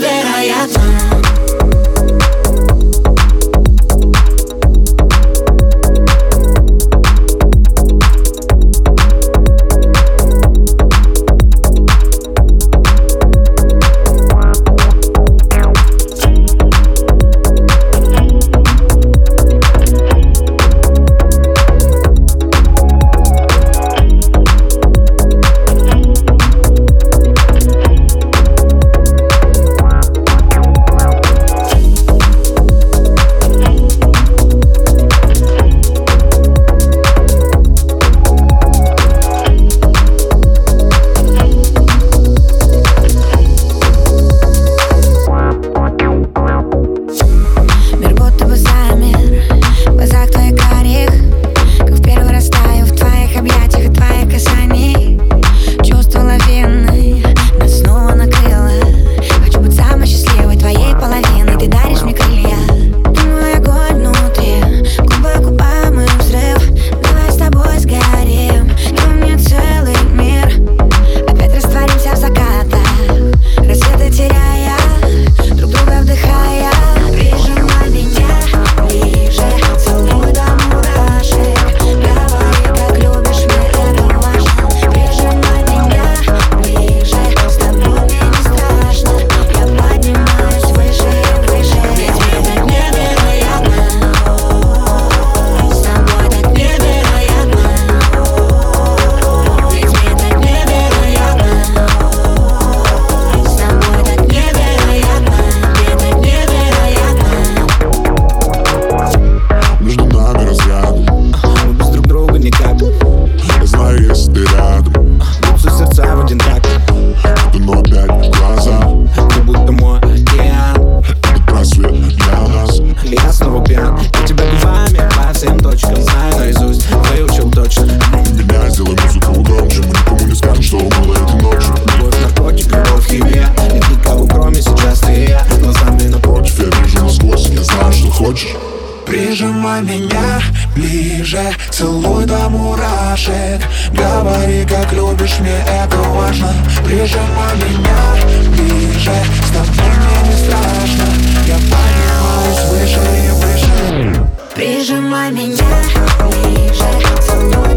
that I am. Прижимай меня ближе. Целуй до мурашек. Говори, как любишь, мне это важно. Прижимай меня ближе. С тобой мне не страшно. Я поднимаюсь выше и выше. Прижимай меня ближе. Целуй